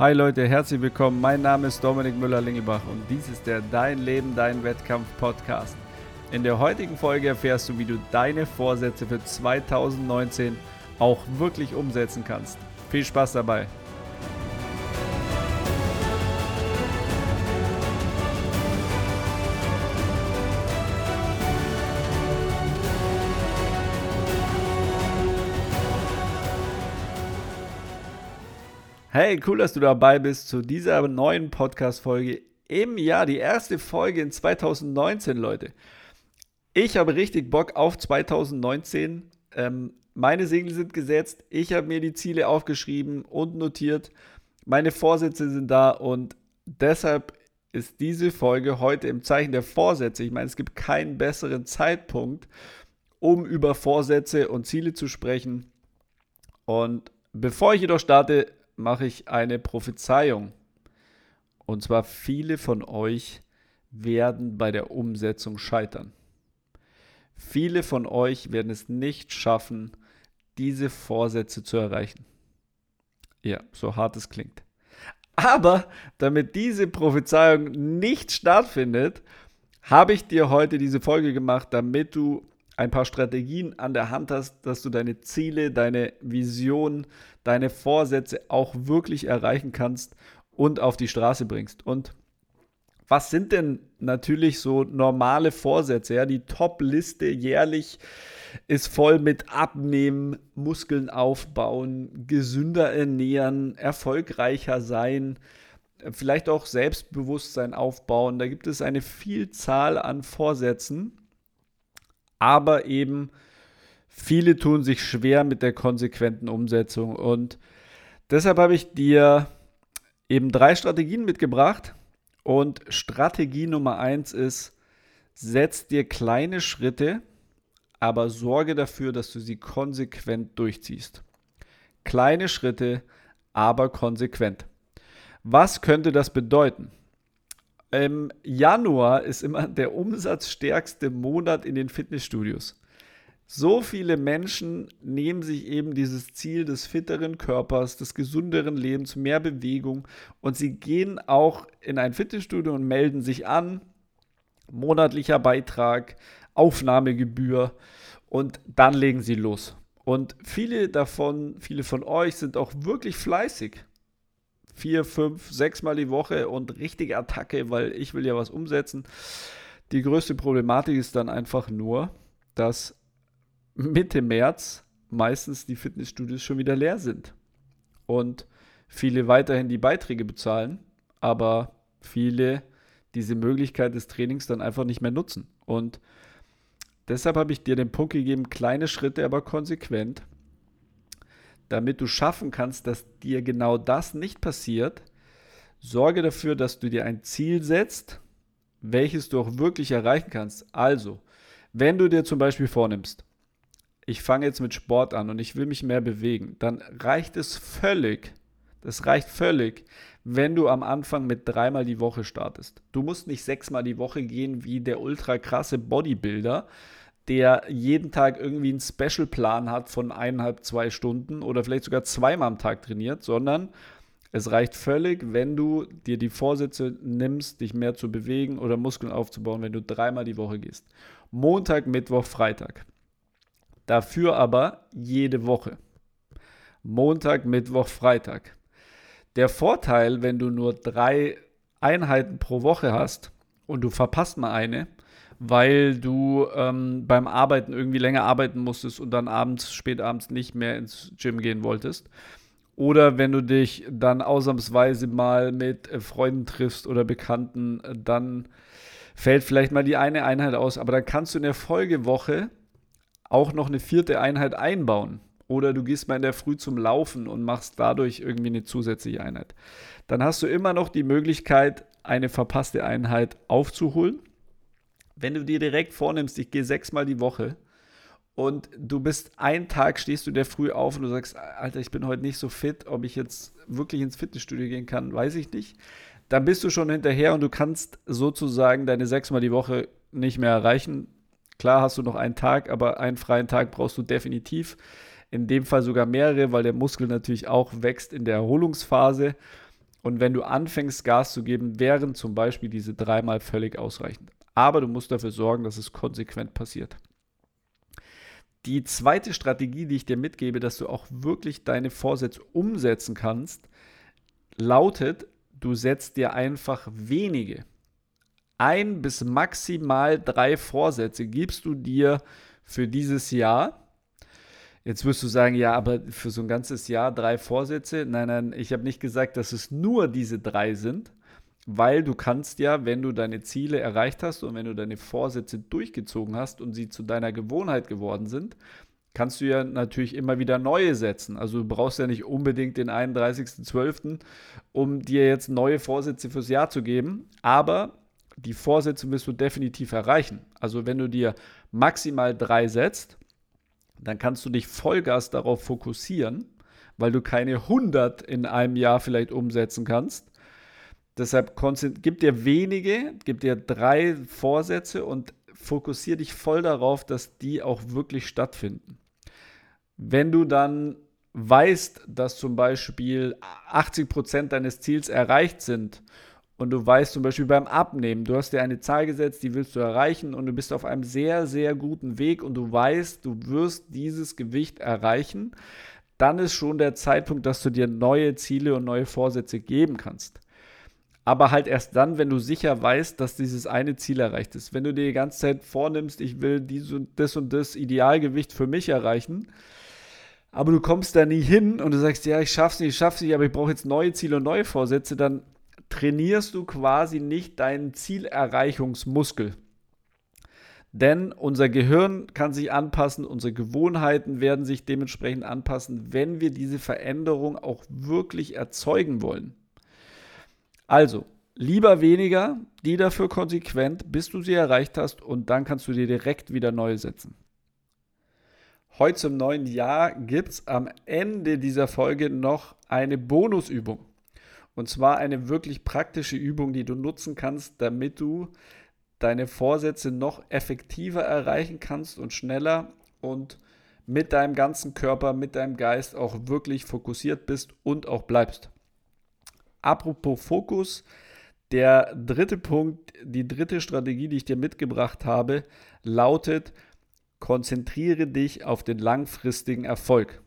Hi Leute, herzlich willkommen. Mein Name ist Dominik Müller-Lingebach und dies ist der Dein Leben, Dein Wettkampf Podcast. In der heutigen Folge erfährst du, wie du deine Vorsätze für 2019 auch wirklich umsetzen kannst. Viel Spaß dabei! Hey, cool, dass du dabei bist zu dieser neuen Podcast-Folge im Jahr. Die erste Folge in 2019, Leute. Ich habe richtig Bock auf 2019. Ähm, meine Segel sind gesetzt. Ich habe mir die Ziele aufgeschrieben und notiert. Meine Vorsätze sind da und deshalb ist diese Folge heute im Zeichen der Vorsätze. Ich meine, es gibt keinen besseren Zeitpunkt, um über Vorsätze und Ziele zu sprechen. Und bevor ich jedoch starte, mache ich eine Prophezeiung. Und zwar viele von euch werden bei der Umsetzung scheitern. Viele von euch werden es nicht schaffen, diese Vorsätze zu erreichen. Ja, so hart es klingt. Aber damit diese Prophezeiung nicht stattfindet, habe ich dir heute diese Folge gemacht, damit du ein paar Strategien an der Hand hast, dass du deine Ziele, deine Vision, deine Vorsätze auch wirklich erreichen kannst und auf die Straße bringst. Und was sind denn natürlich so normale Vorsätze? Ja, die Top-Liste jährlich ist voll mit Abnehmen, Muskeln aufbauen, gesünder ernähren, erfolgreicher sein, vielleicht auch Selbstbewusstsein aufbauen. Da gibt es eine Vielzahl an Vorsätzen aber eben viele tun sich schwer mit der konsequenten Umsetzung. Und deshalb habe ich dir eben drei Strategien mitgebracht. Und Strategie Nummer eins ist, setz dir kleine Schritte, aber sorge dafür, dass du sie konsequent durchziehst. Kleine Schritte, aber konsequent. Was könnte das bedeuten? Im Januar ist immer der umsatzstärkste Monat in den Fitnessstudios. So viele Menschen nehmen sich eben dieses Ziel des fitteren Körpers, des gesünderen Lebens, mehr Bewegung und sie gehen auch in ein Fitnessstudio und melden sich an. Monatlicher Beitrag, Aufnahmegebühr und dann legen sie los. Und viele davon, viele von euch sind auch wirklich fleißig vier, fünf, sechs Mal die Woche und richtige Attacke, weil ich will ja was umsetzen. Die größte Problematik ist dann einfach nur, dass Mitte März meistens die Fitnessstudios schon wieder leer sind und viele weiterhin die Beiträge bezahlen, aber viele diese Möglichkeit des Trainings dann einfach nicht mehr nutzen. Und deshalb habe ich dir den Punkt gegeben, kleine Schritte, aber konsequent damit du schaffen kannst, dass dir genau das nicht passiert, sorge dafür, dass du dir ein Ziel setzt, welches du auch wirklich erreichen kannst. Also, wenn du dir zum Beispiel vornimmst, ich fange jetzt mit Sport an und ich will mich mehr bewegen, dann reicht es völlig, das reicht völlig, wenn du am Anfang mit dreimal die Woche startest. Du musst nicht sechsmal die Woche gehen wie der ultra krasse Bodybuilder, der jeden Tag irgendwie einen Special-Plan hat von eineinhalb, zwei Stunden oder vielleicht sogar zweimal am Tag trainiert, sondern es reicht völlig, wenn du dir die Vorsätze nimmst, dich mehr zu bewegen oder Muskeln aufzubauen, wenn du dreimal die Woche gehst. Montag, Mittwoch, Freitag. Dafür aber jede Woche. Montag, Mittwoch, Freitag. Der Vorteil, wenn du nur drei Einheiten pro Woche hast und du verpasst mal eine, weil du ähm, beim Arbeiten irgendwie länger arbeiten musstest und dann abends, spät abends nicht mehr ins Gym gehen wolltest. Oder wenn du dich dann ausnahmsweise mal mit äh, Freunden triffst oder Bekannten, äh, dann fällt vielleicht mal die eine Einheit aus. Aber dann kannst du in der Folgewoche auch noch eine vierte Einheit einbauen. Oder du gehst mal in der Früh zum Laufen und machst dadurch irgendwie eine zusätzliche Einheit. Dann hast du immer noch die Möglichkeit, eine verpasste Einheit aufzuholen wenn du dir direkt vornimmst, ich gehe sechsmal die Woche und du bist einen Tag, stehst du der früh auf und du sagst, Alter, ich bin heute nicht so fit, ob ich jetzt wirklich ins Fitnessstudio gehen kann, weiß ich nicht. Dann bist du schon hinterher und du kannst sozusagen deine sechsmal die Woche nicht mehr erreichen. Klar hast du noch einen Tag, aber einen freien Tag brauchst du definitiv. In dem Fall sogar mehrere, weil der Muskel natürlich auch wächst in der Erholungsphase. Und wenn du anfängst, Gas zu geben, wären zum Beispiel diese dreimal völlig ausreichend. Aber du musst dafür sorgen, dass es konsequent passiert. Die zweite Strategie, die ich dir mitgebe, dass du auch wirklich deine Vorsätze umsetzen kannst, lautet, du setzt dir einfach wenige. Ein bis maximal drei Vorsätze gibst du dir für dieses Jahr. Jetzt wirst du sagen, ja, aber für so ein ganzes Jahr drei Vorsätze. Nein, nein, ich habe nicht gesagt, dass es nur diese drei sind, weil du kannst ja, wenn du deine Ziele erreicht hast und wenn du deine Vorsätze durchgezogen hast und sie zu deiner Gewohnheit geworden sind, kannst du ja natürlich immer wieder neue setzen. Also du brauchst ja nicht unbedingt den 31.12., um dir jetzt neue Vorsätze fürs Jahr zu geben, aber die Vorsätze wirst du definitiv erreichen. Also wenn du dir maximal drei setzt, dann kannst du dich Vollgas darauf fokussieren, weil du keine 100 in einem Jahr vielleicht umsetzen kannst. Deshalb gib dir wenige, gib dir drei Vorsätze und fokussiere dich voll darauf, dass die auch wirklich stattfinden. Wenn du dann weißt, dass zum Beispiel 80 Prozent deines Ziels erreicht sind und du weißt zum Beispiel beim Abnehmen, du hast dir eine Zahl gesetzt, die willst du erreichen und du bist auf einem sehr, sehr guten Weg und du weißt, du wirst dieses Gewicht erreichen, dann ist schon der Zeitpunkt, dass du dir neue Ziele und neue Vorsätze geben kannst aber halt erst dann, wenn du sicher weißt, dass dieses eine Ziel erreicht ist. Wenn du dir die ganze Zeit vornimmst, ich will dies und das und das Idealgewicht für mich erreichen, aber du kommst da nie hin und du sagst, ja, ich schaff's nicht, ich schaff's nicht, aber ich brauche jetzt neue Ziele und neue Vorsätze, dann trainierst du quasi nicht deinen Zielerreichungsmuskel. Denn unser Gehirn kann sich anpassen, unsere Gewohnheiten werden sich dementsprechend anpassen, wenn wir diese Veränderung auch wirklich erzeugen wollen. Also, lieber weniger, die dafür konsequent, bis du sie erreicht hast und dann kannst du dir direkt wieder neue setzen. Heute zum neuen Jahr gibt es am Ende dieser Folge noch eine Bonusübung. Und zwar eine wirklich praktische Übung, die du nutzen kannst, damit du deine Vorsätze noch effektiver erreichen kannst und schneller und mit deinem ganzen Körper, mit deinem Geist auch wirklich fokussiert bist und auch bleibst. Apropos Fokus, der dritte Punkt, die dritte Strategie, die ich dir mitgebracht habe, lautet, konzentriere dich auf den langfristigen Erfolg.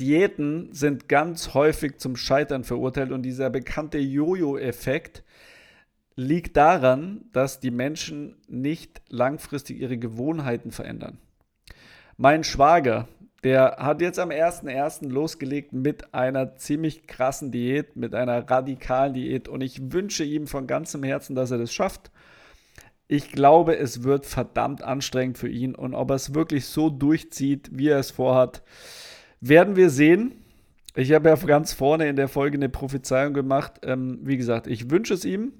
Diäten sind ganz häufig zum Scheitern verurteilt und dieser bekannte Jojo-Effekt liegt daran, dass die Menschen nicht langfristig ihre Gewohnheiten verändern. Mein Schwager, der hat jetzt am 1.1. losgelegt mit einer ziemlich krassen Diät, mit einer radikalen Diät. Und ich wünsche ihm von ganzem Herzen, dass er das schafft. Ich glaube, es wird verdammt anstrengend für ihn. Und ob er es wirklich so durchzieht, wie er es vorhat, werden wir sehen. Ich habe ja ganz vorne in der Folge eine Prophezeiung gemacht. Ähm, wie gesagt, ich wünsche es ihm.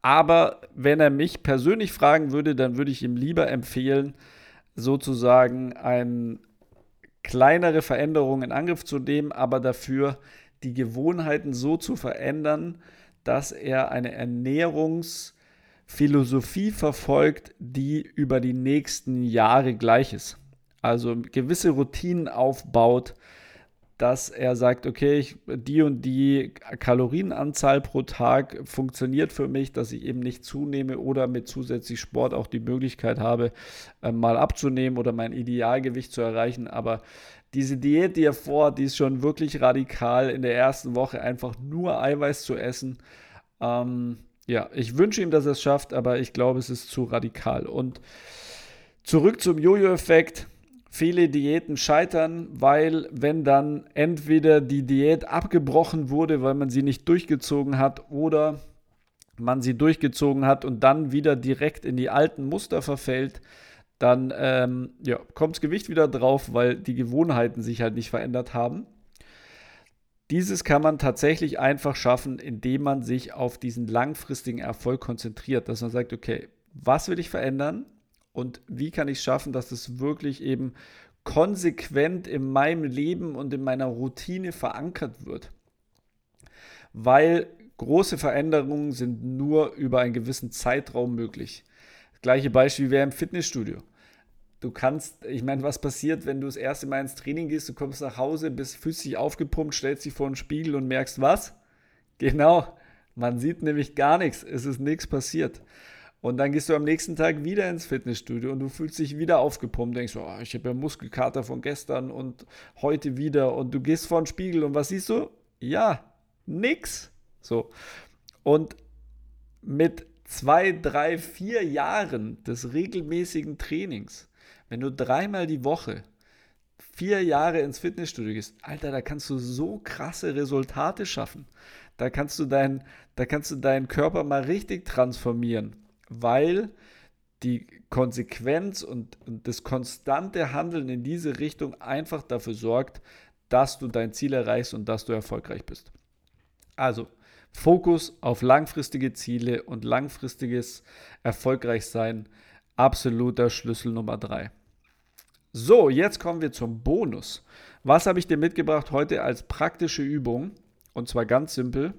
Aber wenn er mich persönlich fragen würde, dann würde ich ihm lieber empfehlen, sozusagen ein kleinere Veränderungen in Angriff zu nehmen, aber dafür die Gewohnheiten so zu verändern, dass er eine Ernährungsphilosophie verfolgt, die über die nächsten Jahre gleich ist. Also gewisse Routinen aufbaut, dass er sagt, okay, ich, die und die Kalorienanzahl pro Tag funktioniert für mich, dass ich eben nicht zunehme oder mit zusätzlich Sport auch die Möglichkeit habe, äh, mal abzunehmen oder mein Idealgewicht zu erreichen. Aber diese Diät, die er vorhat, die ist schon wirklich radikal, in der ersten Woche einfach nur Eiweiß zu essen. Ähm, ja, ich wünsche ihm, dass er es schafft, aber ich glaube, es ist zu radikal. Und zurück zum Jojo-Effekt viele Diäten scheitern, weil wenn dann entweder die Diät abgebrochen wurde, weil man sie nicht durchgezogen hat oder man sie durchgezogen hat und dann wieder direkt in die alten Muster verfällt, dann ähm, ja, kommt das Gewicht wieder drauf, weil die Gewohnheiten sich halt nicht verändert haben. Dieses kann man tatsächlich einfach schaffen, indem man sich auf diesen langfristigen Erfolg konzentriert, dass man sagt, okay, was will ich verändern? Und wie kann ich schaffen, dass es wirklich eben konsequent in meinem Leben und in meiner Routine verankert wird. Weil große Veränderungen sind nur über einen gewissen Zeitraum möglich. Das gleiche Beispiel wäre im Fitnessstudio. du kannst, ich meine, was passiert, wenn du das erste Mal ins Training gehst, du kommst nach Hause, bist, fühlst aufgepumpt, stellst dich vor den Spiegel und merkst, was? Genau, man sieht nämlich gar nichts, es ist nichts passiert. Und dann gehst du am nächsten Tag wieder ins Fitnessstudio und du fühlst dich wieder aufgepumpt, denkst, oh, ich habe ja Muskelkater von gestern und heute wieder und du gehst vor den Spiegel und was siehst du? Ja, nix. So. Und mit zwei, drei, vier Jahren des regelmäßigen Trainings, wenn du dreimal die Woche vier Jahre ins Fitnessstudio gehst, Alter, da kannst du so krasse Resultate schaffen. Da kannst du, dein, da kannst du deinen Körper mal richtig transformieren weil die Konsequenz und, und das konstante Handeln in diese Richtung einfach dafür sorgt, dass du dein Ziel erreichst und dass du erfolgreich bist. Also Fokus auf langfristige Ziele und langfristiges Erfolgreichsein, absoluter Schlüssel Nummer drei. So, jetzt kommen wir zum Bonus. Was habe ich dir mitgebracht heute als praktische Übung? Und zwar ganz simpel.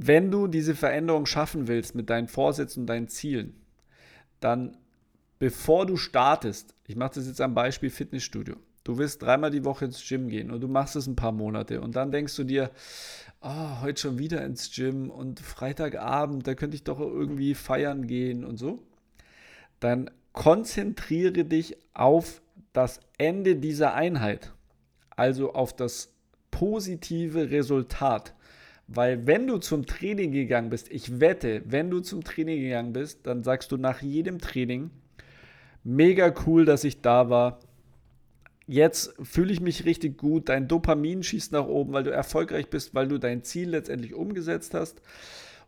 Wenn du diese Veränderung schaffen willst mit deinen Vorsätzen und deinen Zielen, dann bevor du startest, ich mache das jetzt am Beispiel Fitnessstudio, du willst dreimal die Woche ins Gym gehen und du machst es ein paar Monate und dann denkst du dir, oh, heute schon wieder ins Gym und Freitagabend, da könnte ich doch irgendwie feiern gehen und so, dann konzentriere dich auf das Ende dieser Einheit, also auf das positive Resultat. Weil wenn du zum Training gegangen bist, ich wette, wenn du zum Training gegangen bist, dann sagst du nach jedem Training, mega cool, dass ich da war. Jetzt fühle ich mich richtig gut, dein Dopamin schießt nach oben, weil du erfolgreich bist, weil du dein Ziel letztendlich umgesetzt hast.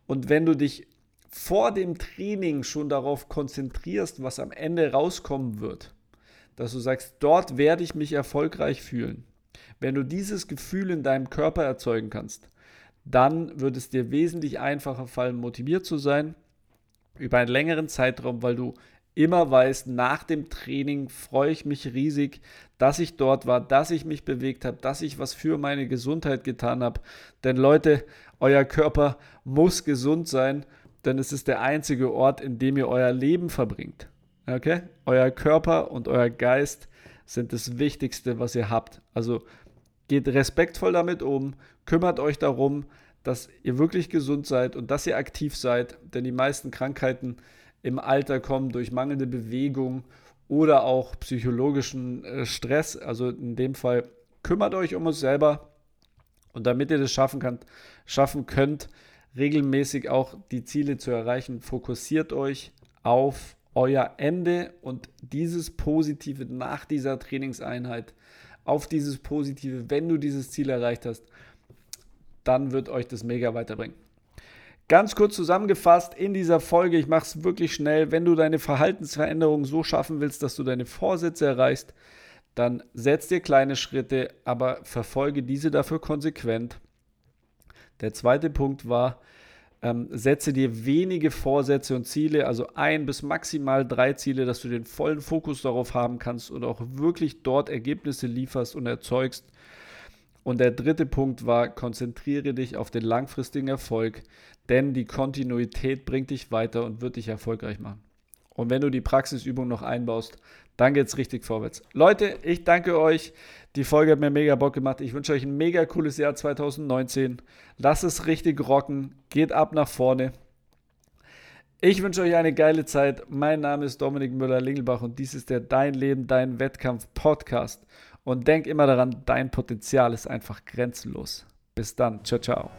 Und wenn du dich vor dem Training schon darauf konzentrierst, was am Ende rauskommen wird, dass du sagst, dort werde ich mich erfolgreich fühlen. Wenn du dieses Gefühl in deinem Körper erzeugen kannst, dann wird es dir wesentlich einfacher fallen, motiviert zu sein über einen längeren Zeitraum, weil du immer weißt, nach dem Training freue ich mich riesig, dass ich dort war, dass ich mich bewegt habe, dass ich was für meine Gesundheit getan habe. Denn Leute, euer Körper muss gesund sein, denn es ist der einzige Ort, in dem ihr euer Leben verbringt. Okay? Euer Körper und euer Geist sind das Wichtigste, was ihr habt. Also geht respektvoll damit um, kümmert euch darum, dass ihr wirklich gesund seid und dass ihr aktiv seid, denn die meisten Krankheiten im Alter kommen durch mangelnde Bewegung oder auch psychologischen äh, Stress. Also in dem Fall kümmert euch um uns selber und damit ihr das schaffen könnt, schaffen könnt, regelmäßig auch die Ziele zu erreichen, fokussiert euch auf euer Ende und dieses Positive nach dieser Trainingseinheit, auf dieses Positive, wenn du dieses Ziel erreicht hast dann wird euch das mega weiterbringen. Ganz kurz zusammengefasst in dieser Folge, ich mache es wirklich schnell, wenn du deine Verhaltensveränderung so schaffen willst, dass du deine Vorsätze erreichst, dann setz dir kleine Schritte, aber verfolge diese dafür konsequent. Der zweite Punkt war, ähm, setze dir wenige Vorsätze und Ziele, also ein bis maximal drei Ziele, dass du den vollen Fokus darauf haben kannst und auch wirklich dort Ergebnisse lieferst und erzeugst. Und der dritte Punkt war, konzentriere dich auf den langfristigen Erfolg, denn die Kontinuität bringt dich weiter und wird dich erfolgreich machen. Und wenn du die Praxisübung noch einbaust, dann geht es richtig vorwärts. Leute, ich danke euch. Die Folge hat mir mega Bock gemacht. Ich wünsche euch ein mega cooles Jahr 2019. Lasst es richtig rocken. Geht ab nach vorne. Ich wünsche euch eine geile Zeit. Mein Name ist Dominik Müller-Lingelbach und dies ist der Dein Leben, Dein Wettkampf Podcast. Und denk immer daran, dein Potenzial ist einfach grenzenlos. Bis dann. Ciao, ciao.